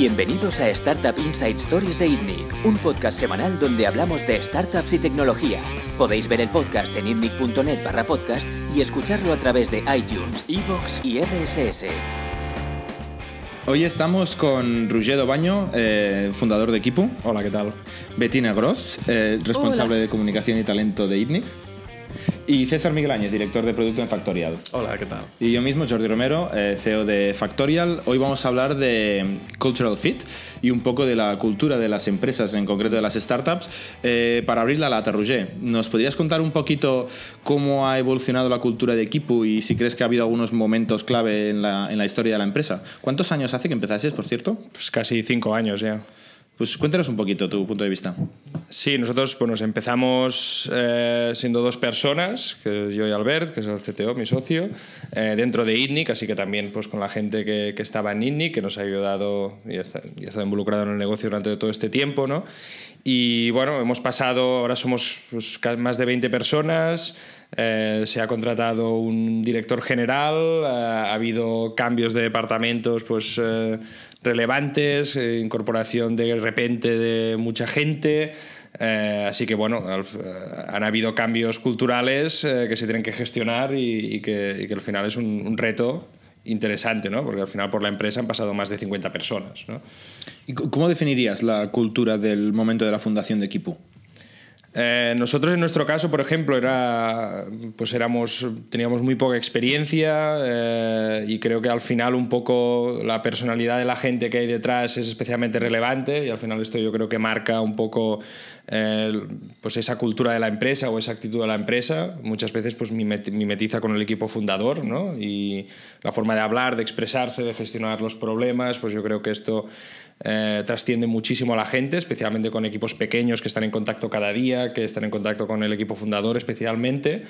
Bienvenidos a Startup Inside Stories de ITNIC, un podcast semanal donde hablamos de startups y tecnología. Podéis ver el podcast en itnic.net barra podcast y escucharlo a través de iTunes, Evox y RSS. Hoy estamos con Ruggero Baño, eh, fundador de Equipo. Hola, ¿qué tal? Bettina Gross, eh, responsable de comunicación y talento de ITNIC. Y César Miguel Áñez, director de producto en Factorial. Hola, ¿qué tal? Y yo mismo, Jordi Romero, eh, CEO de Factorial. Hoy vamos a hablar de Cultural Fit y un poco de la cultura de las empresas, en concreto de las startups. Eh, para abrir la lata, Roger, ¿nos podrías contar un poquito cómo ha evolucionado la cultura de equipo y si crees que ha habido algunos momentos clave en la, en la historia de la empresa? ¿Cuántos años hace que empezaste, por cierto? Pues casi cinco años ya. Pues cuéntanos un poquito tu punto de vista. Sí, nosotros pues, nos empezamos eh, siendo dos personas, que yo y Albert, que es el CTO, mi socio, eh, dentro de ITNIC, así que también pues, con la gente que, que estaba en ITNIC, que nos ha ayudado y ha, estado, involucrado en el negocio durante todo este tiempo. ¿no? Y bueno, hemos pasado, ahora somos pues, más de 20 personas, eh, se ha contratado un director general, eh, ha habido cambios de departamentos pues, eh, relevantes, eh, incorporación de repente de mucha gente. Eh, así que bueno, al, han habido cambios culturales eh, que se tienen que gestionar y, que, al final es un, reto interesante, ¿no? porque al final por la empresa han pasado más de 50 personas. ¿no? ¿Y cómo definirías la cultura del momento de la fundación de Equipo? Eh, nosotros en nuestro caso, por ejemplo, era, pues éramos, teníamos muy poca experiencia eh, y creo que al final un poco la personalidad de la gente que hay detrás es especialmente relevante y al final esto yo creo que marca un poco eh, pues esa cultura de la empresa o esa actitud de la empresa. Muchas veces pues mimetiza con el equipo fundador ¿no? y la forma de hablar, de expresarse, de gestionar los problemas, pues yo creo que esto eh, trasciende muchísimo a la gente, especialmente con equipos pequeños que están en contacto cada día, que están en contacto con el equipo fundador especialmente.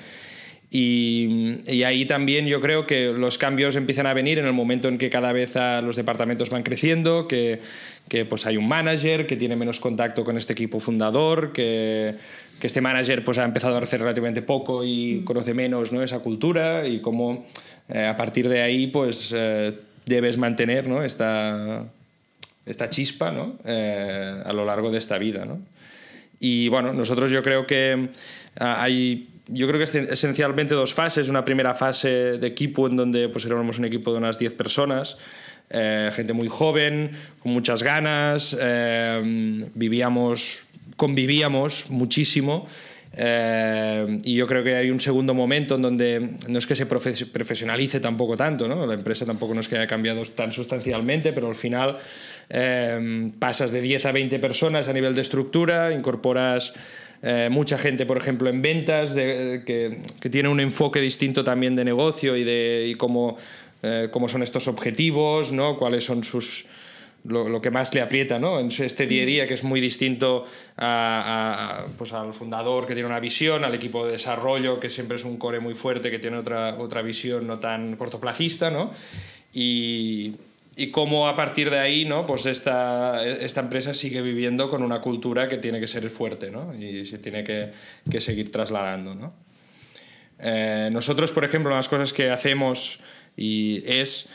Y, y, ahí también yo creo que los cambios empiezan a venir en el momento en que cada vez los departamentos van creciendo, que, que pues hay un manager que tiene menos contacto con este equipo fundador, que, que este manager pues ha empezado a hacer relativamente poco y conoce menos ¿no? esa cultura y cómo eh, a partir de ahí pues eh, debes mantener ¿no? esta, esta chispa ¿no? eh, a lo largo de esta vida. ¿no? Y bueno, nosotros yo creo que hay yo creo que es esencialmente dos fases. Una primera fase de equipo en donde pues éramos un equipo de unas 10 personas, eh, gente muy joven, con muchas ganas, eh, vivíamos, convivíamos muchísimo. Y yo creo que hay un segundo momento en donde no es que se profesionalice tampoco tanto, ¿no? la empresa tampoco no es que haya cambiado tan sustancialmente, pero al final eh, pasas de 10 a 20 personas a nivel de estructura, incorporas eh, mucha gente, por ejemplo, en ventas, que, tiene un enfoque distinto también de negocio y de cómo, eh, cómo son estos objetivos, ¿no? cuáles son sus... Lo, lo, que más le aprieta ¿no? en este día a día, que es muy distinto a, a, pues al fundador que tiene una visión, al equipo de desarrollo, que siempre es un core muy fuerte, que tiene otra, otra visión no tan cortoplacista. ¿no? Y, y cómo a partir de ahí ¿no? pues esta, esta empresa sigue viviendo con una cultura que tiene que ser fuerte ¿no? y se tiene que, que seguir trasladando. ¿no? Eh, nosotros, por ejemplo, las cosas que hacemos y es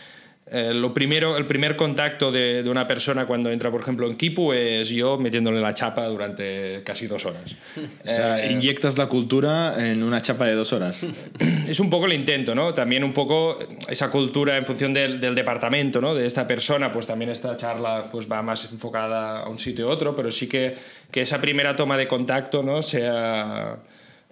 eh, lo primero, el primer contacto de, de, una persona cuando entra, por ejemplo, en Kipu es yo metiéndole la chapa durante casi dos horas. O sea, eh, inyectas la cultura en una chapa de dos horas. Es un poco el intento, ¿no? También un poco esa cultura en función del, del, departamento, ¿no? De esta persona, pues también esta charla pues va más enfocada a un sitio u otro, pero sí que, que esa primera toma de contacto, ¿no? Sea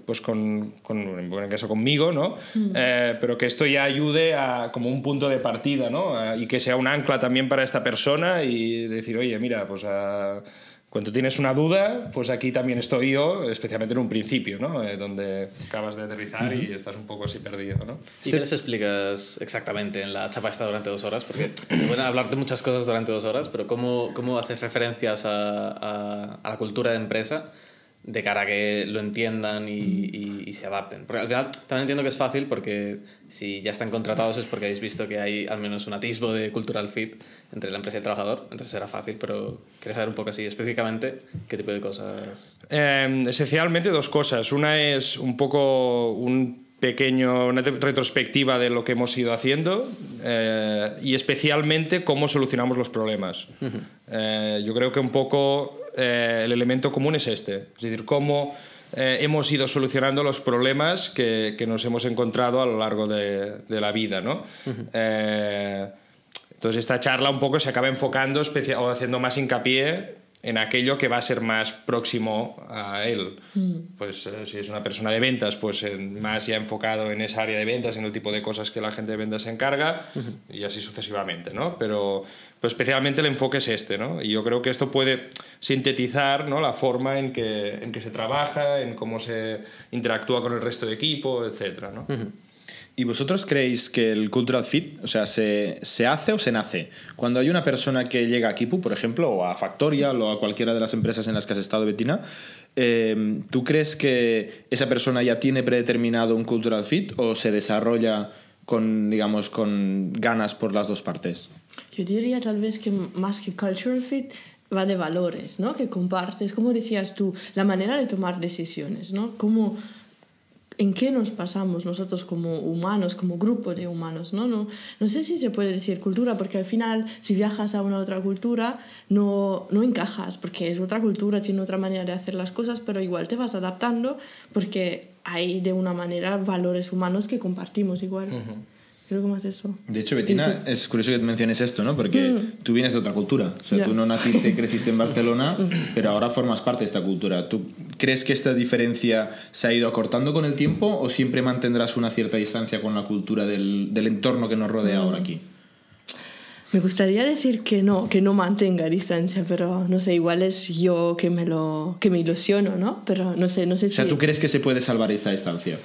pues con, con, en el caso conmigo, ¿no? Mm. Eh, pero que esto ya ayude a como un punto de partida, ¿no? Y que sea un ancla también para esta persona y decir, oye, mira, pues a, cuando tienes una duda, pues aquí también estoy yo, especialmente en un principio, ¿no? Eh, donde acabas de aterrizar y estás un poco así perdido, ¿no? ¿Y qué les explicas exactamente en la chapa esta durante dos horas? Porque se pueden hablar de muchas cosas durante dos horas, pero ¿cómo, cómo haces referencias a, a, a la cultura de empresa? De cara a que lo entiendan y, y, y, se adapten. Porque al final también entiendo que es fácil porque si ya están contratados es porque habéis visto que hay al menos un atisbo de cultural fit entre la empresa y el trabajador, entonces será fácil, pero quería saber un poco así específicamente qué tipo de cosas. Eh, esencialmente dos cosas. Una es un poco un pequeño, una retrospectiva de lo que hemos ido haciendo. eh, y especialmente cómo solucionamos los problemas. Eh, yo creo que un poco eh, el elemento común es este, es decir, cómo hemos ido solucionando los problemas que, que, nos hemos encontrado a lo largo de, de la vida. ¿no? entonces esta charla un poco se acaba enfocando o haciendo más hincapié en aquello que va a ser más próximo a él. Mm. Pues eh, si es una persona de ventas, pues más ya enfocado en esa área de ventas, en el tipo de cosas que la gente de ventas se encarga y así sucesivamente, ¿no? Pero, pero, especialmente el enfoque es este, ¿no? Y yo creo que esto puede sintetizar ¿no? la forma en que, en que se trabaja, en cómo se interactúa con el resto de equipo, etcétera, ¿no? ¿Y vosotros creéis que el cultural fit, o sea, se, se, hace o se nace? Cuando hay una persona que llega a Kipu, por ejemplo, o a Factorial o a cualquiera de las empresas en las que has estado, Betina, eh, ¿tú crees que esa persona ya tiene predeterminado un cultural fit o se desarrolla con, digamos, con ganas por las dos partes? Yo diría tal vez que más que cultural fit va de valores, ¿no? Que compartes, como decías tú, la manera de tomar decisiones, ¿no? Cómo en qué nos pasamos nosotros como humanos, como grupo de humanos, ¿no? No, no sé si se puede decir cultura, porque al final si viajas a una otra cultura no, no encajas, porque es otra cultura, tiene otra manera de hacer las cosas, pero igual te vas adaptando porque hay de una manera valores humanos que compartimos igual. Creo que más eso. De hecho, Betina, es curioso que menciones esto, ¿no? Porque mm. tú vienes de otra cultura. O sea, tú no naciste y creciste en Barcelona, mm. pero ahora formas parte de esta cultura. ¿Tú crees que esta diferencia se ha ido acortando con el tiempo o siempre mantendrás una cierta distancia con la cultura del, del entorno que nos rodea ahora aquí? Me gustaría decir que no, que no mantenga distancia, pero no sé, igual es yo que me lo que me ilusiono, ¿no? Pero no sé, no sé si... O sea, ¿tú crees que se puede salvar esta distancia?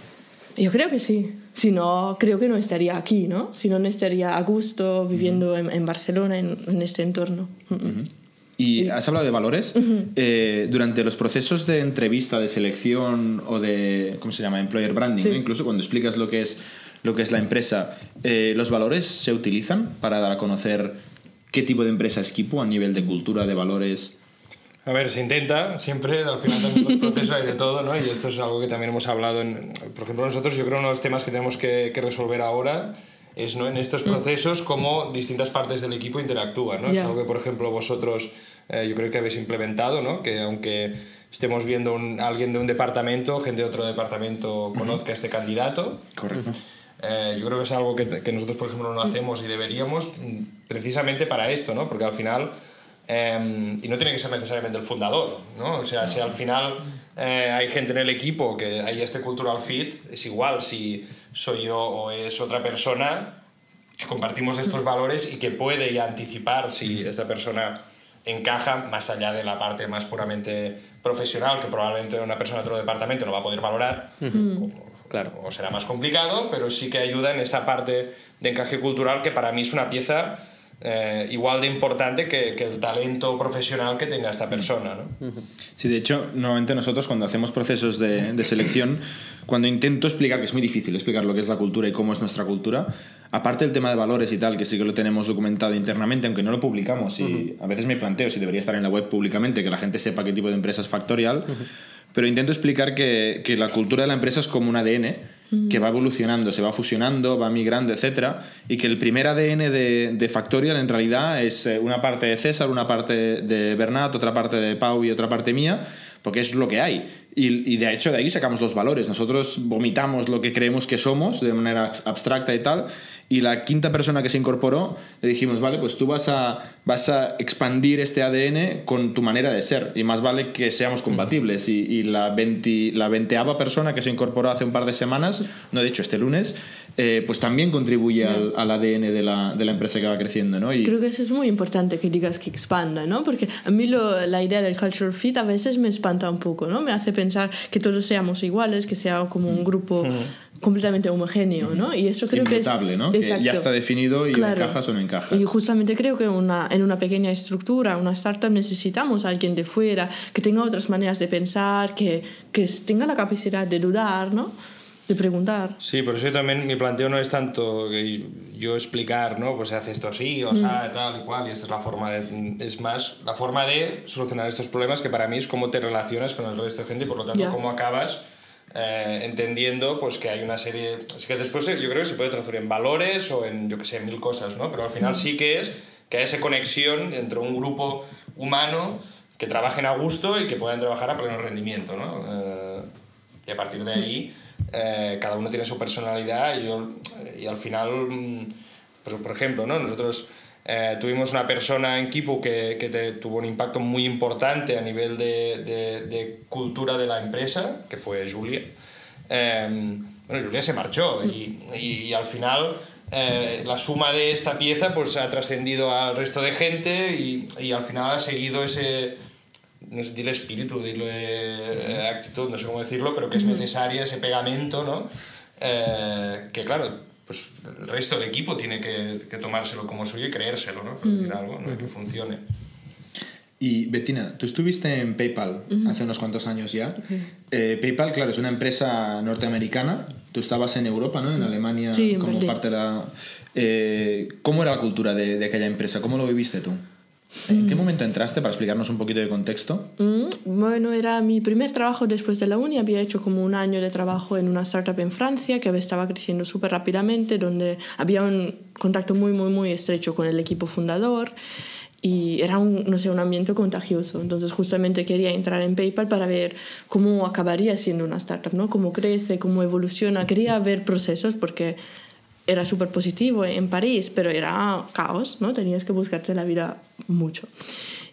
Yo creo que sí. Si no, creo que no estaría aquí, ¿no? Si no, no estaría a gusto viviendo en, en, Barcelona, en, en, este entorno. Y has hablado de valores. Eh, durante los procesos de entrevista, de selección o de, ¿cómo se llama? Employer branding, incluso cuando explicas lo que es, lo que es la empresa, eh, ¿los valores se utilizan para dar a conocer qué tipo de empresa es Kipu a nivel de cultura, de valores? A ver, se intenta siempre, al final también los procesos hay de todo, ¿no? Y esto es algo que también hemos hablado, en, por ejemplo, nosotros, yo creo que uno de los temas que tenemos que, que resolver ahora es ¿no? en estos mm. procesos cómo distintas partes del equipo interactúan, ¿no? Es algo que, por ejemplo, vosotros eh, yo creo que habéis implementado, ¿no? Que aunque estemos viendo a alguien de un departamento, gente de otro departamento conozca a este candidato. Correcto. Eh, yo creo que es algo que, que, nosotros, por ejemplo, no hacemos y deberíamos mm, precisamente para esto, ¿no? Porque al final Em, y no tiene que ser necesariamente el fundador, ¿no? O sea, si al final eh, hay gente en el equipo que hay este cultural fit, es igual si soy yo o es otra persona, que compartimos estos valores y que puede ya anticipar si esta persona encaja más allá de la parte más puramente profesional, que probablemente una persona de otro departamento no va a poder valorar, o, claro, o será más complicado, pero sí que ayuda en esa parte de encaje cultural que para mí es una pieza eh, igual de importante que, que, el talento profesional que tenga esta persona. ¿no? Sí, de hecho, normalmente nosotros cuando hacemos procesos de, de, selección, cuando intento explicar, que es muy difícil explicar lo que es la cultura y cómo es nuestra cultura, aparte del tema de valores y tal, que sí que lo tenemos documentado internamente, aunque no lo publicamos, y a veces me planteo si debería estar en la web públicamente, que la gente sepa qué tipo de empresa es Factorial, pero intento explicar que, que la cultura de la empresa es como un ADN que va evolucionando, se va fusionando, va migrando, etc. Y que el primer ADN de, de, Factorial en realidad es eh, una parte de César, una parte de Bernat, otra parte de Pau y otra parte mía, porque es lo que hay. Y, y, de hecho de ahí sacamos los valores. Nosotros vomitamos lo que creemos que somos de manera abstracta y tal, y la quinta persona que se incorporó le dijimos, vale, pues tú vas a, vas a expandir este ADN con tu manera de ser y más vale que seamos compatibles. Y, y la, 20, la veinteava persona que se incorporó hace un par de semanas, no de hecho este lunes, eh, pues también contribuye al, al, ADN de la, de la, empresa que va creciendo. ¿no? Y... Creo que eso es muy importante que digas que expanda, ¿no? porque a mí lo, la idea del cultural fit a veces me espanta un poco, ¿no? me hace pensar que todos seamos iguales, que sea como un grupo completamente homogéneo, ¿no? Y eso creo que es... ¿no? Que ya está definido y encajas o no encajas. Y justamente creo que una, en una pequeña estructura, una startup, necesitamos a alguien de fuera que tenga otras maneras de pensar, que, que tenga la capacidad de dudar, ¿no? De preguntar. Sí, por eso también mi planteo no es tanto que yo explicar, ¿no? Pues se hace esto así, o sea, mm. tal y cual, y esta es la forma de... Es más, la forma de solucionar estos problemas que para mí es cómo te relacionas con el resto de gente y por lo tanto cómo acabas eh, entendiendo pues que hay una serie... Es que después yo creo que se puede traducir en valores o en, yo que sé, mil cosas, ¿no? Pero al final sí que es que hay esa conexión entre un grupo humano que trabajen a gusto y que puedan trabajar a pleno rendimiento, ¿no? Eh, y a partir de ahí eh, cada uno tiene su personalidad y, yo- y al final, mm, pues, por ejemplo, ¿no? nosotros eh, tuvimos una persona en Kipu que, que te- tuvo un impacto muy importante a nivel de, de- de cultura de la empresa, que fue Julia. Eh, bueno, Julia se marchó y, y- y al final eh, la suma de esta pieza pues ha trascendido al resto de gente y, y al final ha seguido ese, no sé, dile espíritu, dile eh, actitud, no sé cómo decirlo, pero que es necesaria ese pegamento, ¿no? Eh, que claro, pues el resto del equipo tiene que, que tomárselo como suyo y creérselo, ¿no? Que decir algo, ¿no? Que funcione. Y Bettina, tú estuviste en PayPal hace unos cuantos años ya. Eh, PayPal, claro, es una empresa norteamericana. Tú estabas en Europa, ¿no? En Alemania, Sí, como parte de la. Eh, ¿Cómo era la cultura de, de aquella empresa? ¿Cómo lo viviste tú? ¿En qué momento entraste para explicarnos un poquito de contexto? Mm, Bueno, era mi primer trabajo después de la uni. Había hecho como un año de trabajo en una startup en Francia que estaba creciendo súper rápidamente, donde había un contacto muy, muy, muy estrecho con el equipo fundador y era un, no sé, un ambiente contagioso. Entonces justamente quería entrar en PayPal para ver cómo acabaría siendo una startup, ¿no? Cómo crece, cómo evoluciona. Quería ver procesos porque era súper positivo en París, pero era caos, ¿no? Tenías que buscarte la vida mucho.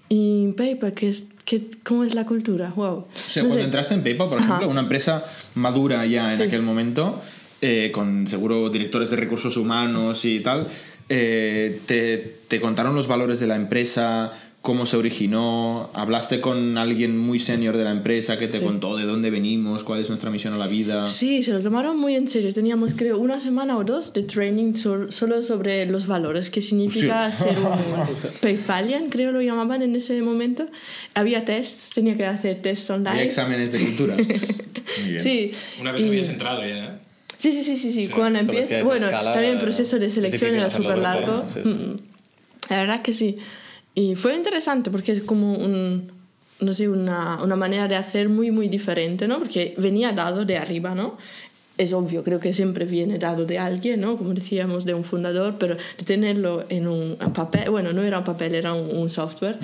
Y PayPal, ¿qué es, qué, ¿cómo es la cultura? Wow. O sea, No cuando sé. entraste en PayPal, por Ajá. ejemplo, una empresa madura ya en Sí. aquel momento, eh, con seguro directores de recursos humanos y tal, eh, te, te contaron los valores de la empresa, cómo se originó, hablaste con alguien muy senior de la empresa que te contó de dónde venimos, cuál es nuestra misión a la vida. Sí, se lo tomaron muy en serio. Teníamos, creo, una semana o dos de training sol- solo sobre los valores, qué significa Hostia. ser un PayPalian, creo lo llamaban en ese momento. Había tests, tenía que hacer tests online. Hay exámenes de cultura. Muy bien. Sí. Una vez y- que habías entrado ya, ¿eh? Sí, sí, sí, sí, sí. Cuando empieza... que Bueno, escala, también el proceso de selección era súper largo. sí, sí. Mm, La verdad que sí. Y fue interesante porque es como un, no sé, una, una manera de hacer muy, muy diferente, ¿no? Porque venía dado de arriba, ¿no? Es obvio, creo que siempre viene dado de alguien, ¿no? Como decíamos, de un fundador, pero de tenerlo en un papel, bueno, no era un papel, era un, un software.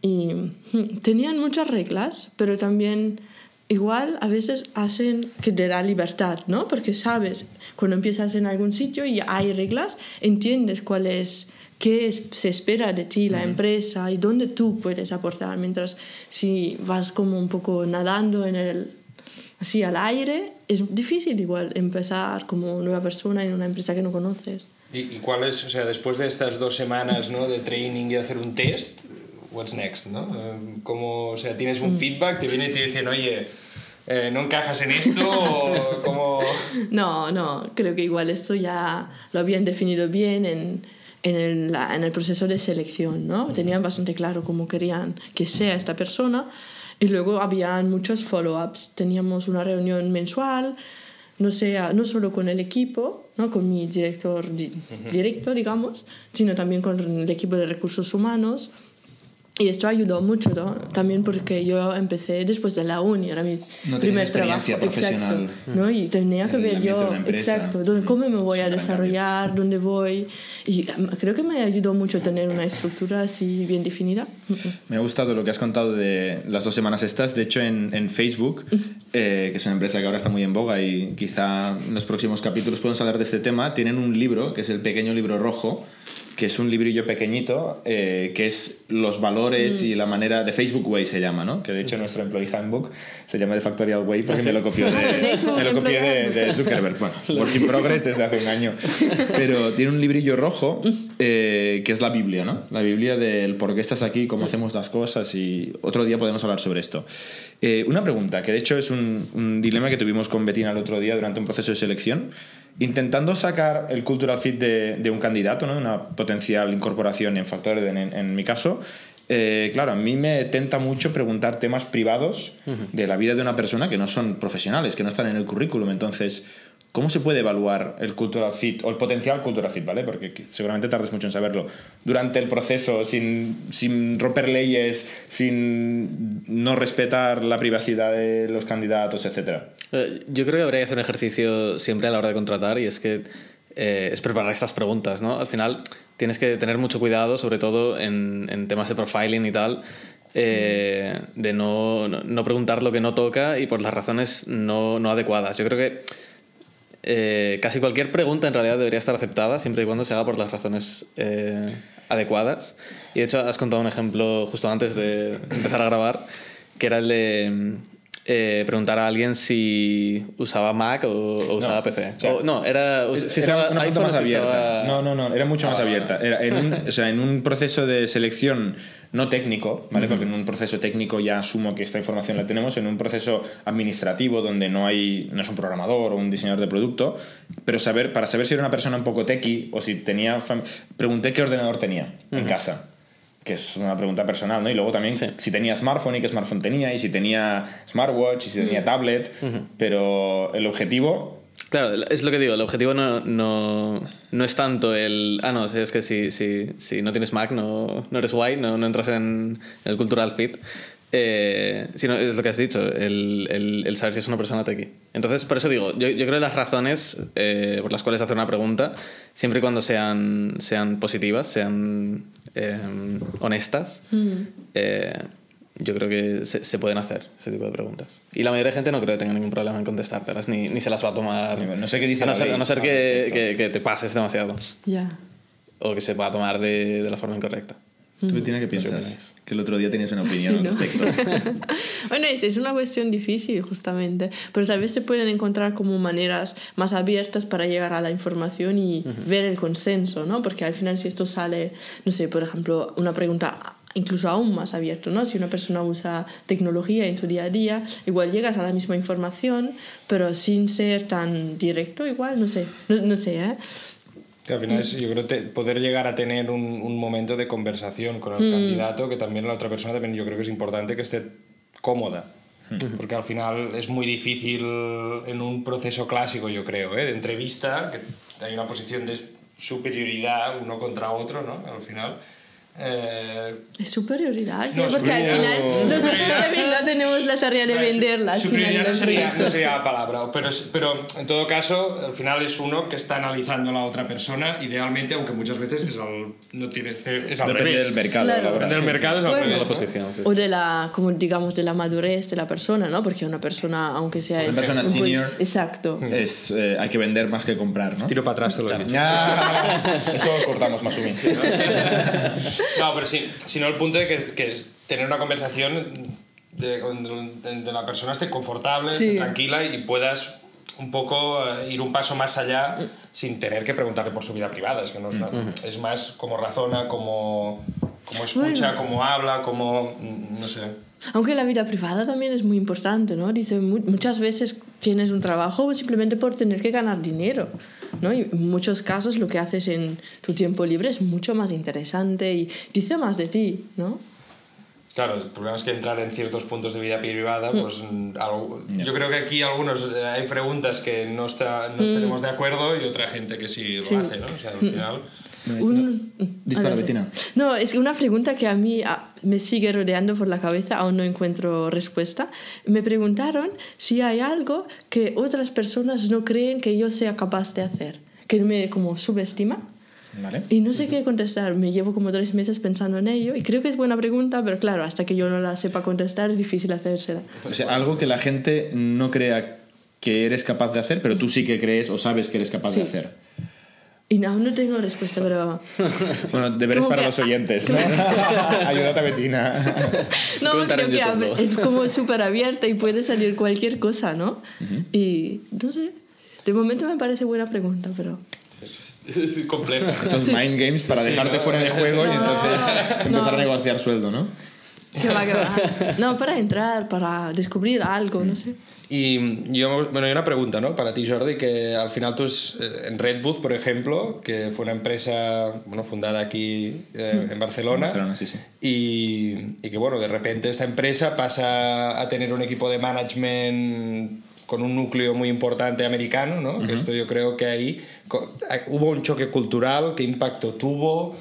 Y mm, tenían muchas reglas, pero también igual a veces hacen que te da libertad, ¿no? Porque sabes, cuando empiezas en algún sitio y hay reglas, entiendes cuál es, qué es- se espera de ti la empresa y dónde tú puedes aportar, mientras si vas como un poco nadando en el, así al aire, es difícil igual empezar como nueva persona en una empresa que no conoces. ¿Y, y cuál es, o sea, después de estas dos semanas ¿no? de training y hacer un test, what's next, ¿no? ¿Cómo, o sea, tienes un feedback, te viene y te dicen, oye, eh, ¿no encajas en esto? o como... No, no, creo que igual esto ya lo habían definido bien en, en, el, en el proceso de selección, ¿no? Tenían bastante claro cómo querían que sea esta persona y luego habían muchos follow-ups. Teníamos una reunión mensual, no, sea, no solo con el equipo, ¿no? con mi director di- directo, digamos, sino también con el equipo de recursos humanos. Y esto ayudó mucho, ¿no? También porque yo empecé después de la uni, era mi No primer trabajo. profesional. Exacto, ¿no? Y tenía que ver yo, exacto, cómo me voy a desarrollar, dónde voy. Y creo que me ayudó mucho tener una estructura así bien definida. Me ha gustado lo que has contado de las dos semanas estas. De hecho, en, en Facebook, eh, que es una empresa que ahora está muy en boga y quizá en los próximos capítulos podemos hablar de este tema, tienen un libro, que es el pequeño libro rojo, que es un librillo pequeñito, eh, que es los valores y la manera de Facebook Way se llama, ¿no? Que de hecho nuestro Employee Handbook se llama de Factorial Way porque me lo copió de, me lo copié de, de Zuckerberg. Bueno, work in progress desde hace un año. Pero tiene un librillo rojo eh, que es la Biblia, ¿no? La Biblia del por qué estás aquí, cómo hacemos las cosas y otro día podemos hablar sobre esto. Eh, una pregunta, que de hecho es un, un dilema que tuvimos con Bettina el otro día durante un proceso de selección, intentando sacar el cultural fit de, de un candidato, ¿no? Una potencial incorporación en factores, en, en mi caso. Eh, claro, a mí me tenta mucho preguntar temas privados de la vida de una persona que no son profesionales, que no están en el currículum. Entonces, ¿Cómo se puede evaluar el cultural fit o el potencial cultural fit, ¿vale? Porque seguramente tardes mucho en saberlo. Durante el proceso, sin, sin romper leyes, sin no respetar la privacidad de los candidatos, etcétera. Eh, Yo creo que habría que hacer un ejercicio siempre a la hora de contratar y es que eh, es preparar estas preguntas, ¿no? Al final tienes que tener mucho cuidado, sobre todo en, temas de profiling y tal, eh, de no, no- preguntar lo que no toca y por las razones no, no adecuadas. Yo creo que eh, casi cualquier pregunta en realidad debería estar aceptada siempre y cuando se haga por las razones eh, adecuadas. Y de hecho has contado un ejemplo justo antes de empezar a grabar, que era el de eh, preguntar a alguien si usaba Mac o, o usaba PC. o sea, O- no, era, si era usaba una pregunta más abierta. usaba- No, no, no, era mucho Ah, más abierta. Era en, un, o sea, en un proceso de selección no técnico, ¿vale? Porque en un proceso técnico ya asumo que esta información la tenemos, en un proceso administrativo donde no hay no es un programador o un diseñador de producto, pero saber para saber si era una persona un poco techie o si tenía pregunté qué ordenador tenía en casa. Que es una pregunta personal, ¿no? Y luego también Sí. si tenía smartphone y qué smartphone tenía, y si tenía smartwatch, y si tenía tablet. Pero el objetivo Claro, es lo que digo, el objetivo no, no, no es tanto el... Ah, no, es que si, si, si no tienes Mac no, no eres white, no, no entras en el cultural fit. Eh, sino es lo que has dicho, el, el, el saber si es una persona techie. Entonces, por eso digo, yo, yo creo que las razones eh, por las cuales hacer una pregunta, siempre y cuando sean, sean positivas, sean eh, honestas, eh, yo creo que se, se pueden hacer ese tipo de preguntas. Y la mayoría de gente no creo que tenga ningún problema en contestártelas, ni, ni se las va a tomar. No sé qué dice a no ser, a no ser que, que, que te pases demasiado. Ya. O que se va a tomar de, de la forma incorrecta. ¿Tú, Bettina, qué piensas? Que el otro día tenías una opinión Sí, ¿no? al respecto. Bueno, es, es una cuestión difícil, justamente, pero tal vez se pueden encontrar como maneras más abiertas para llegar a la información y ver el consenso, ¿no? Porque al final si esto sale, no sé, por ejemplo, una pregunta incluso aún más abierto, ¿no? Si una persona usa tecnología en su día a día, igual llegas a la misma información, pero sin ser tan directo, igual, no sé, no, no sé, ¿eh? Que al final es, yo creo, te- poder llegar a tener un, un momento de conversación con el candidato, que también la otra persona también yo creo que es importante que esté cómoda. Porque al final es muy difícil en un proceso clásico, yo creo, ¿eh? de entrevista, que hay una posición de superioridad uno contra otro, ¿no? Al final. Eh, Es superioridad, No, ¿eh? porque al final nosotros también no tenemos la tarea de venderla al final no sería, no sería la palabra, pero, pero en todo caso, al final es uno que está analizando a la otra persona, idealmente, aunque muchas veces es al, no tiene, es al Depende revés. del mercado Claro. Del mercado es al Bueno. revés. La ¿no? posición, sí. o de la como digamos de la madurez de la persona no porque una persona aunque sea Una persona un buen- senior. exacto Es, eh, hay que vender más que comprar, ¿no? Tiro para atrás te lo he dicho. Eso lo cortamos más o menos. No, pero sí, sino el punto de que, que es tener una conversación de, donde la persona esté confortable, esté tranquila y puedas un poco eh, ir un paso más allá sin tener que preguntarle por su vida privada. Es, que no es, una- es más como razona, como, como escucha, Bueno. como habla, como... no sé. aunque la vida privada también es muy importante no dice mu- muchas veces tienes un trabajo simplemente por tener que ganar dinero ¿no? y en muchos casos lo que haces en tu tiempo libre es mucho más interesante y dice más de ti no Claro, el problema es que entrar en ciertos puntos de vida privada, pues mm, algo- yo creo que aquí algunos eh, hay preguntas que no, está, no estaremos de acuerdo y otra gente que sí lo Sí. hace, ¿no? O sea, al final... Un- Dispara. No, es una pregunta que a mí me sigue rodeando por la cabeza, aún no encuentro respuesta. Me preguntaron si hay algo que otras personas no creen que yo sea capaz de hacer, que me como subestima. ¿Vale? Y no sé qué contestar, me llevo como tres meses pensando en ello y creo que es buena pregunta, pero claro, hasta que yo no la sepa contestar es difícil hacérsela. O sea, algo que la gente no crea que eres capaz de hacer, pero tú sí que crees o sabes que eres capaz Sí. de hacer. Y aún no tengo respuesta, pero... Bueno, deberes Como para que- los oyentes. ¿no? Ayúdate a Bettina. No, creo que abre- ¿no? es como súper abierta y puede salir cualquier cosa, ¿no? Y no sé, de momento me parece buena pregunta, pero... Es complejo. Estos mind games para dejarte fuera de juego y entonces empezar no. a negociar sueldo, ¿no? ¿Qué va, qué va? No, para entrar, para descubrir algo, no sé. Y yo, bueno, hay una pregunta, ¿no? Para ti, Jordi, que al final tú es, eh, en Red Bull, por ejemplo, que fue una empresa, bueno, fundada aquí eh, en Barcelona. Barcelona, sí, sí. Y, y que, bueno, de repente esta empresa pasa a tener un equipo de management con un núcleo muy importante americano, ¿no? Que esto yo creo que ahí hubo un choque cultural, qué impacto tuvo,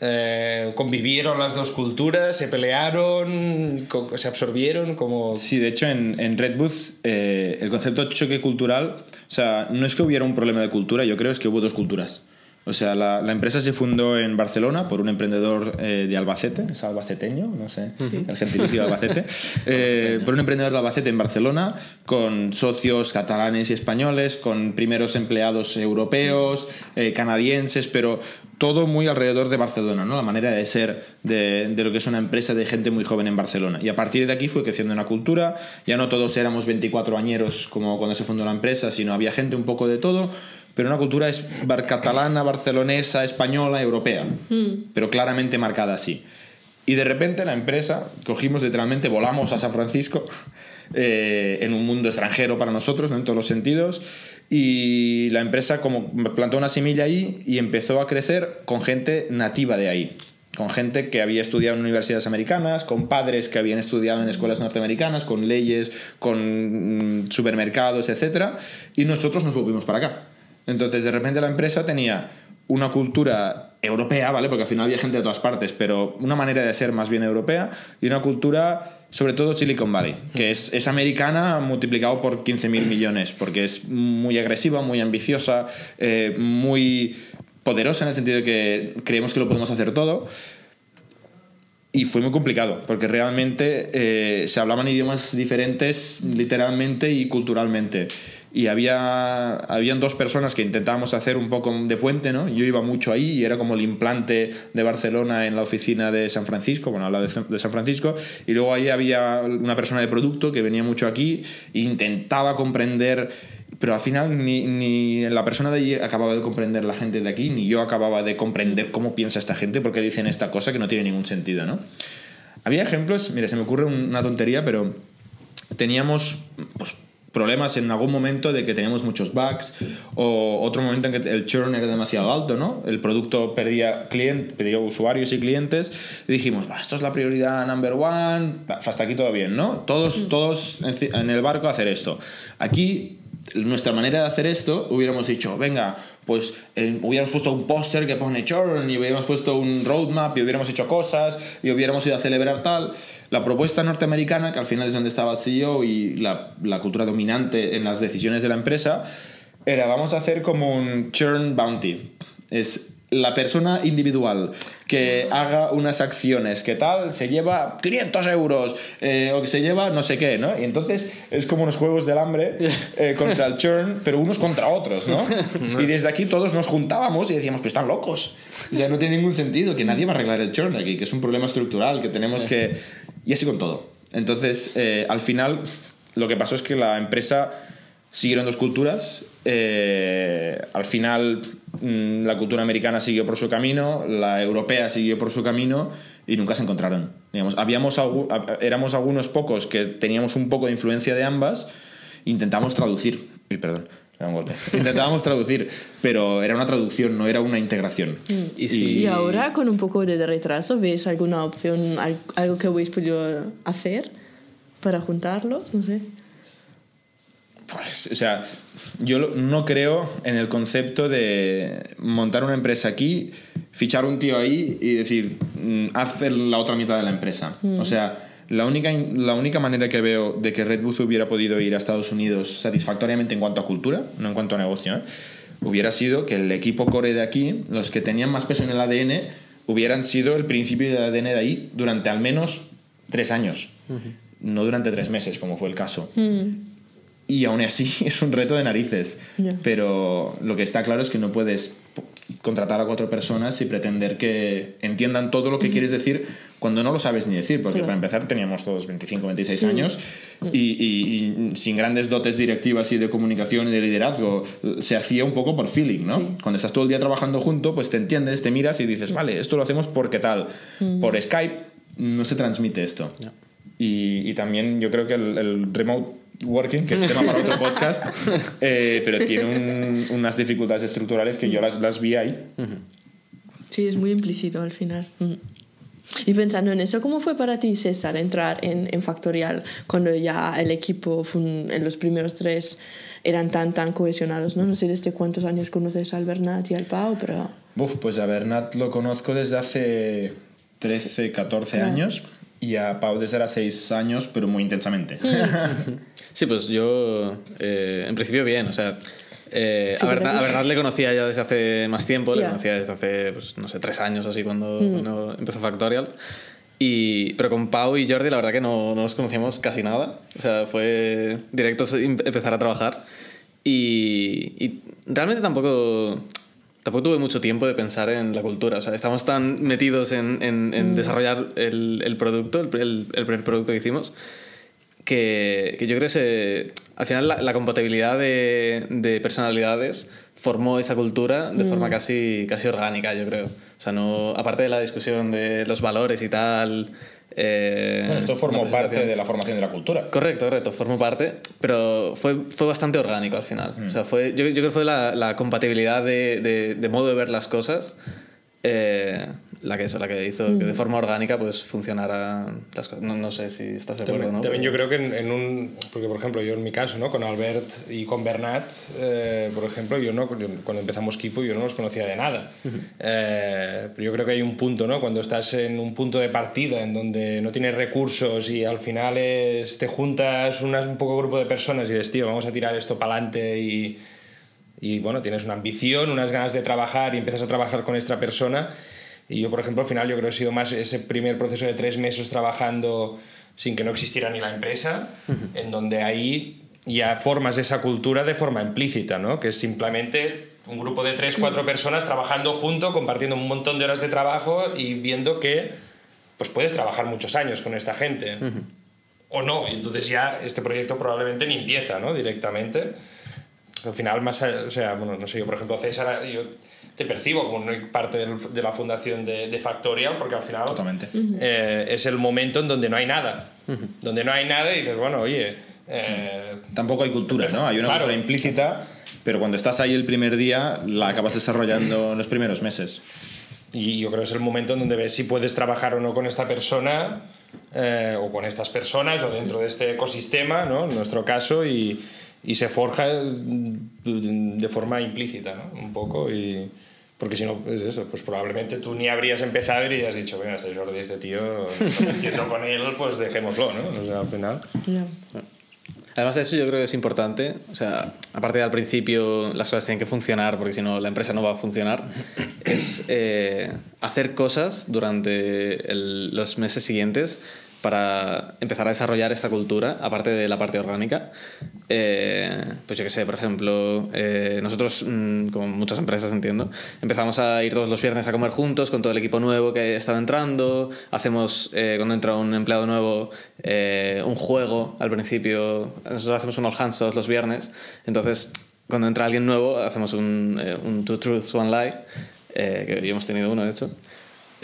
eh, convivieron las dos culturas, se pelearon, se absorbieron, como... Sí, de hecho en, en Red eh, el concepto de choque cultural, o sea, no es que hubiera un problema de cultura, yo creo es que hubo dos culturas. O sea, la, la empresa se fundó en Barcelona por un emprendedor eh, de Albacete, es albaceteño, no sé, el gentilicio de Albacete, eh, por un emprendedor de Albacete en Barcelona, con socios catalanes y españoles, con primeros empleados europeos, eh, canadienses, pero todo muy alrededor de Barcelona, ¿no? La manera de ser de, de lo que es una empresa de gente muy joven en Barcelona. Y a partir de aquí fue creciendo una cultura, ya no todos éramos 24 añeros como cuando se fundó la empresa, sino había gente un poco de todo, pero una cultura es bar- catalana, barcelonesa, española, europea, pero claramente marcada así. Y de repente la empresa, cogimos literalmente, volamos a San Francisco, eh, en un mundo extranjero para nosotros, ¿no? en todos los sentidos, y la empresa como plantó una semilla ahí y empezó a crecer con gente nativa de ahí. Con gente que había estudiado en universidades americanas, con padres que habían estudiado en escuelas norteamericanas, con leyes, con mm, supermercados, etc. Y nosotros nos volvimos para acá. Entonces, de repente la empresa tenía una cultura europea, ¿vale? Porque al final había gente de todas partes, pero una manera de ser más bien europea y una cultura, sobre todo Silicon Valley, que es, es americana multiplicado por 15.000 millones, porque es muy agresiva, muy ambiciosa, eh, muy poderosa en el sentido de que creemos que lo podemos hacer todo. Y fue muy complicado, porque realmente eh, se hablaban idiomas diferentes literalmente y culturalmente. Y había habían dos personas que intentábamos hacer un poco de puente, ¿no? Yo iba mucho ahí y era como el implante de Barcelona en la oficina de San Francisco, bueno, habla de, de San Francisco, y luego ahí había una persona de producto que venía mucho aquí e intentaba comprender pero al final ni, ni la persona de allí acababa de comprender la gente de aquí, ni yo acababa de comprender cómo piensa esta gente, porque dicen esta cosa que no tiene ningún sentido, ¿no? Había ejemplos, mira, se me ocurre una tontería, pero teníamos problemas en algún momento de que teníamos muchos bugs o otro momento en que el churn era demasiado alto, ¿no? El producto perdía, client, perdía usuarios y clientes y dijimos, "Va, esto es la prioridad number one, hasta aquí todo bien, ¿no? Todos, todos en- en el barco a hacer esto. Aquí nuestra manera de hacer esto, hubiéramos dicho, venga, pues hubiéramos puesto un póster que pone churn y hubiéramos puesto un roadmap y hubiéramos hecho cosas y hubiéramos ido a celebrar tal. La propuesta norteamericana, que al final es donde estaba el CEO y la, la cultura dominante en las decisiones de la empresa, era vamos a hacer como un churn bounty. Es la persona individual que haga unas acciones que tal se lleva 500 euros eh, o que se lleva no sé qué, ¿no? Y entonces es como unos juegos del hambre eh, contra el churn, pero unos contra otros, ¿no? Y desde aquí todos nos juntábamos y decíamos, pues están locos. O sea, no tiene ningún sentido que nadie va a arreglar el churn aquí, que es un problema estructural que tenemos que... Y así con todo. Entonces, eh, al final, lo que pasó es que la empresa siguieron dos culturas. eh, al final, mm, la cultura americana siguió por su camino, la europea siguió por su camino y nunca se encontraron. Digamos, habíamos éramos algunos pocos que teníamos un poco de influencia de ambas, intentamos traducir. Uy, perdón. Intentábamos traducir, pero era una traducción, no era una integración. Y si- Y ahora, con un poco de retraso, ¿ves alguna opción, al- algo que habéis podido hacer para juntarlos? No sé. Pues, o sea, yo no creo en el concepto de montar una empresa aquí, fichar un tío ahí y decir, mm, haz la otra mitad de la empresa. O sea, la única, la única manera que veo de que Red Booth hubiera podido ir a Estados Unidos satisfactoriamente en cuanto a cultura, no en cuanto a negocio, ¿eh? hubiera sido que el equipo core de aquí, los que tenían más peso en el ADN, hubieran sido el principio del ADN de ahí durante al menos tres años, no durante tres meses, como fue el caso. Y aún así es un reto de narices. Ya. Pero lo que está claro es que no puedes contratar a cuatro personas y pretender que entiendan todo lo que quieres decir cuando no lo sabes ni decir. Porque Claro. para empezar teníamos todos 25, 26 años y, y- y sin grandes dotes directivas y de comunicación y de liderazgo. Se hacía un poco por feeling, ¿no? Sí. Cuando estás todo el día trabajando junto, pues te entiendes, te miras y dices, vale, esto lo hacemos porque tal. Por Skype no se transmite esto. Y, y también yo creo que el, el remote working, que es tema para otro podcast, eh, pero tiene un- unas dificultades estructurales que yo las, las vi ahí. Sí, es muy implícito al final. Y pensando en eso, ¿cómo fue para ti, César, entrar en, en Factorial cuando ya el equipo fun- en los primeros tres eran tan, tan cohesionados? No, no sé desde cuántos años conoces al Bernat y al Pau, pero... Uf, pues a Bernat lo conozco desde hace 13, 14 Claro. años y a Pau desde hace 6 años, pero muy intensamente. Sí, pues yo, eh, en principio bien, o sea, eh, Sí, a, aquí- a Bernat le conocía ya desde hace más tiempo, le conocía desde hace, pues, no sé, tres años o así cuando, cuando empezó Factorial. Y, pero con Pau y Jordi la verdad que no, no nos conocíamos casi nada, o sea, fue directo em- empezar a trabajar. Y, y realmente tampoco... Tampoco tuve mucho tiempo de pensar en la cultura. O sea, estamos tan metidos en, en- en desarrollar el, el producto, el, el- el primer producto que hicimos, que, que yo creo que se- al final la, la compatibilidad de, de personalidades formó esa cultura de forma casi, casi orgánica, yo creo. O sea, no, aparte de la discusión de los valores y tal. Eh, Bueno, esto formó parte de la formación de la cultura. Correcto, correcto, formó parte, pero fue, fue bastante orgánico al final. O sea, fue, yo, yo creo que fue la, la compatibilidad de, de- de modo de ver las cosas eh, la que eso, la que hizo que de forma orgánica pues funcionara las cosas. No, no sé si estás de acuerdo, También, ¿no? también yo creo que en, en un. Porque, por ejemplo, yo en mi caso, ¿no? Con Albert y con Bernat, eh, por ejemplo, yo no. cuando empezamos Kipo, yo no los conocía de nada. Eh, pero yo creo que hay un punto, ¿no? Cuando estás en un punto de partida en donde no tienes recursos y al final es, te juntas unas, un poco grupo de personas y dices, tío, vamos a tirar esto para adelante y. Y bueno, tienes una ambición, unas ganas de trabajar y empiezas a trabajar con esta persona. Y yo, por ejemplo, al final yo creo que ha sido más ese primer proceso de tres meses trabajando sin que no existiera ni la empresa, en donde ahí ya formas esa cultura de forma implícita, ¿no? Que es simplemente un grupo de tres, cuatro personas trabajando junto, compartiendo un montón de horas de trabajo y viendo que pues puedes trabajar muchos años con esta gente. O no, y entonces ya este proyecto probablemente ni empieza, ¿no? Directamente. Al final, más, o sea, bueno, no sé, yo por ejemplo, César, yo te percibo como parte de la fundación de, de Factorial, porque al final Totalmente. eh, es el momento en donde no hay nada. Donde no hay nada y dices, bueno, oye, eh, Tampoco hay cultura, ¿no? Hay una Claro. cultura implícita, pero cuando estás ahí el primer día, la acabas desarrollando en los primeros meses. y yo creo que es el momento en donde ves si puedes trabajar o no con esta persona, eh, o con estas personas, o dentro de este ecosistema, ¿no? En nuestro caso, y, y se forja mm, de forma implícita, ¿no? Un poco, y... Porque si no, es eso, pues probablemente tú ni habrías empezado y habrías dicho, venga, este Jordi, este tío, no entiendo con él, pues dejémoslo, ¿no? O sea, al final... Ya. Además de eso, yo creo que es importante, o sea, aparte de al principio las cosas tienen que funcionar, porque si no la empresa no va a funcionar, es eh, hacer cosas durante el- los meses siguientes para empezar a desarrollar esta cultura, aparte de la parte orgánica. Eh, pues yo qué sé, por ejemplo, eh, nosotros, mm, como muchas empresas entiendo, empezamos a ir todos los viernes a comer juntos con todo el equipo nuevo que estaba entrando, hacemos, eh, cuando entra un empleado nuevo, eh, un juego al principio, nosotros hacemos unos hands todos los viernes, entonces cuando entra alguien nuevo hacemos un, eh, un Two Truths, One Lie, eh, que hoy hemos tenido uno de hecho.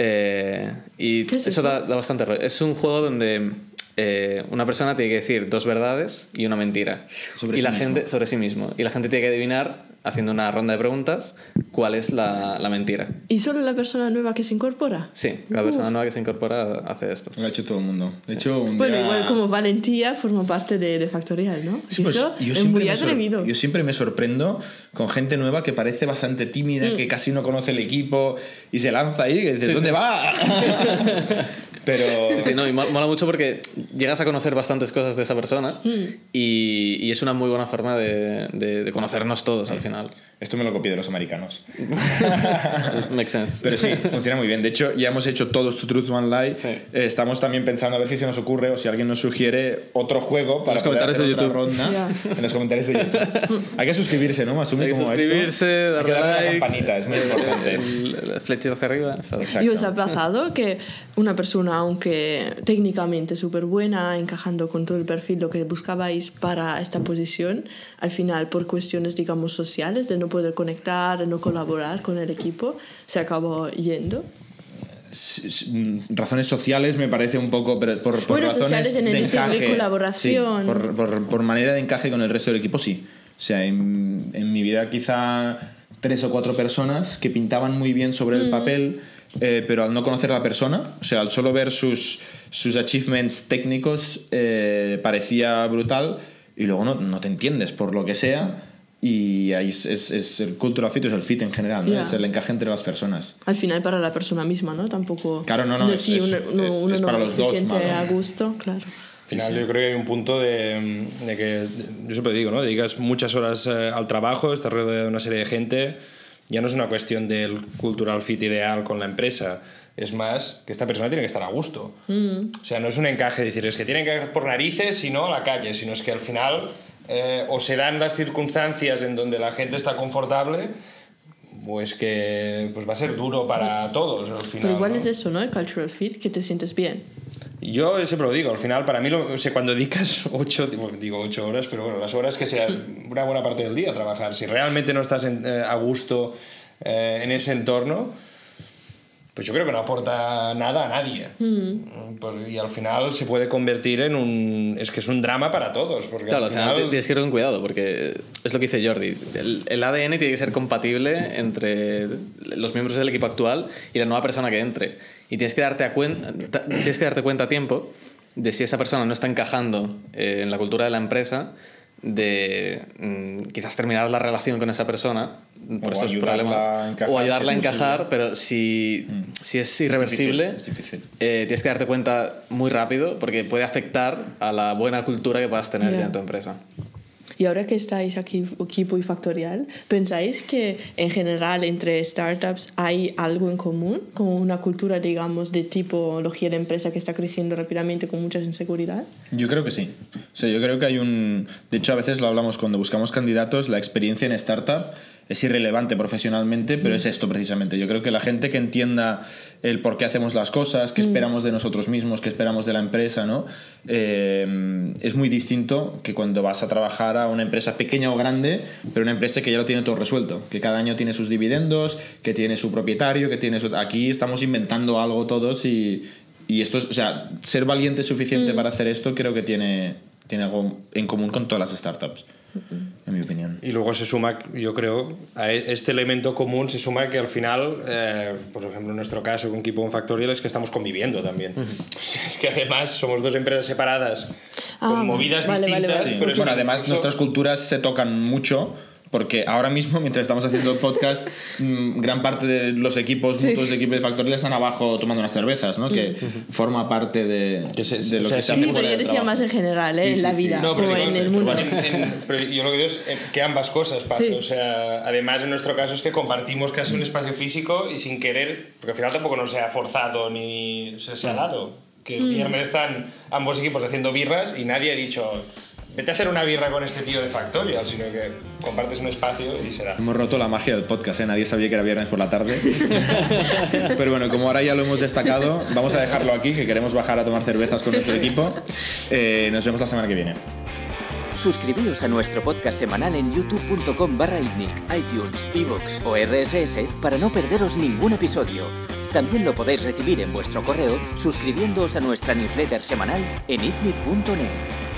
Eh, y ¿Qué es eso, eso? Da, da bastante rollo. Es un juego donde eh, una persona tiene que decir dos verdades y una mentira. Sobre y sí la mismo. gente sobre sí mismo. Y la gente tiene que adivinar, haciendo una ronda de preguntas, cuál es la, la mentira. ¿Y solo la persona nueva que se incorpora? Sí, cada persona nueva que se incorpora hace esto. Lo ha hecho todo el mundo. De hecho, un Bueno, día- igual como Valentía forma parte de, de Factorial, ¿no? Sí, pues, Eso yo es muy atrevido. Yo siempre me sorprendo con gente nueva que parece bastante tímida, Mm. que casi no conoce el equipo y se lanza ahí y dices, ¿dónde va? Pero Sí, no, y mo- mola mucho porque llegas a conocer bastantes cosas de esa persona y, y es una muy buena forma de, de- de conocernos todos al final. esto me lo copié de los americanos. Makes sense. Pero sí, funciona muy bien. De hecho, ya hemos hecho todos tu Truth One Lie. Sí. Eh, estamos también pensando a ver si se nos ocurre o si alguien nos sugiere otro juego para los poder comentarios hacer de otra YouTube. ronda. Ya. En los comentarios de YouTube. Hay que suscribirse, ¿no? Masumi, Hay que como a esto. suscribirse, Hay darle que darle a like. la campanita, es muy importante. El, el flechito hacia arriba. Exacto. ¿Y os ha pasado que una persona, aunque técnicamente súper buena, encajando con todo el perfil lo que buscabais para esta posición, al final por cuestiones, digamos, sociales, de no poder conectar, de no colaborar con el equipo, se acabó yendo? Mm, razones sociales me parece un poco pero por, por Bueno, razones sociales en el de de colaboración. sí, por, por- por manera de encaje con el resto del equipo sí o sea en, en mi vida quizá tres o cuatro personas que pintaban muy bien sobre Mm. el papel eh, pero al no conocer a la persona, o sea, al solo ver sus, sus achievements técnicos, eh, parecía brutal y luego no, no te entiendes por lo que sea. Y ahí es, es, es el cultural fit, es el fit en general, ¿no? Ya. es el encaje entre las personas. Al final para la persona misma, ¿no? Tampoco... Claro, no, no, es- si es- uno, uno- uno es no para los se dos, siente malo. a gusto, claro. Al final yo creo que hay un punto de, de que, yo siempre digo, ¿no? Dedicas muchas horas eh, al trabajo, estás rodeado de una serie de gente, ya no es una cuestión del cultural fit ideal con la empresa, es más que esta persona tiene que estar a gusto. O sea, no es un encaje decir, es que tienen que ir por narices y no a la calle, sino es que al final eh, o se dan las circunstancias en donde la gente está confortable, pues que pues va a ser duro para todos al final. Pero igual ¿no? es eso, ¿no? El cultural fit, que te sientes bien. Yo siempre lo digo, al final, para mí, lo, o sea, cuando dedicas ocho, digo ocho horas, pero bueno, las horas que sea una buena parte del día a trabajar, si realmente no estás en- eh, a gusto eh, en ese entorno, pues yo creo que no aporta nada a nadie. Mm, pues- y al final se puede convertir en un... Es que es un drama para todos, porque Claro, al al final final... te- tienes que ir con cuidado, porque es lo que dice Jordi. El, el ADN tiene que ser compatible entre los miembros del equipo actual y la nueva persona que entre. Y tienes que darte, a cuen- ta- tienes que darte cuenta a tiempo de si esa persona no está encajando eh, en la cultura de la empresa, de mm, quizás terminar la relación con esa persona por O estos problemas. encajar, o ayudarla a si es encajar, pero si, si es irreversible, es difícil. eh, tienes que darte cuenta muy rápido porque puede afectar a la buena cultura que puedas tener ya en tu empresa. Y ahora que estáis aquí, equipo y factorial, ¿pensáis que en general entre startups hay algo en común? Como una cultura, digamos, de tipología de empresa que está creciendo rápidamente con mucha inseguridad. Yo creo que sí. O sea, yo creo que hay un... De hecho, a veces lo hablamos cuando buscamos candidatos, la experiencia en startup es irrelevante profesionalmente, pero es esto precisamente. Yo creo que la gente que entienda el por qué hacemos las cosas, qué esperamos de nosotros mismos, qué esperamos de la empresa, ¿no? Eh, es muy distinto que cuando vas a trabajar a una empresa pequeña o grande, pero una empresa que ya lo tiene todo resuelto, que cada año tiene sus dividendos, que tiene su propietario, que tiene su... Aquí estamos inventando algo todos y, y esto es, o sea, ser valiente suficiente para hacer esto creo que tiene, tiene algo en común con todas las startups, en mi opinión. Y luego se suma, yo creo, a e- este elemento común se suma que al final, eh, por ejemplo, en nuestro caso con Keep On Factorial es que estamos conviviendo también. Es que además somos dos empresas separadas Ah, con movidas vale, vale, distintas. vale. Sí. pero Bueno, además incluso- nuestras culturas se tocan mucho porque ahora mismo, mientras estamos haciendo el podcast, mm, gran parte de los equipos mutuos de equipo de Factorial están abajo tomando unas cervezas, ¿no? Que forma parte de, Que se- de lo o sea, que se sí, hace Sí, fuera pero yo decía trabajo. más en general, ¿eh? Sí, en sí, la sí. vida, No, pero sí, en el mundo. en- en- pero yo lo que digo es eh, que ambas cosas pasan. Sí. O sea, además en nuestro caso es que compartimos casi un espacio físico y sin querer, porque al final tampoco nos se ha forzado ni se, se ha dado. Que Mm. el viernes están ambos equipos haciendo birras y nadie ha dicho, vete a hacer una birra con este tío de Factorial, sino que compartes un espacio y será. Hemos roto la magia del podcast, ¿eh? Nadie sabía que era viernes por la tarde. Pero bueno, como ahora ya lo hemos destacado, vamos a dejarlo aquí, que queremos bajar a tomar cervezas con nuestro equipo. Eh, nos vemos la semana que viene. Suscribíos a nuestro podcast semanal en youtube.com barra iTunes, iVoox o RSS para no perderos ningún episodio. También lo podéis recibir en vuestro correo suscribiéndoos a nuestra newsletter semanal en itnic.net.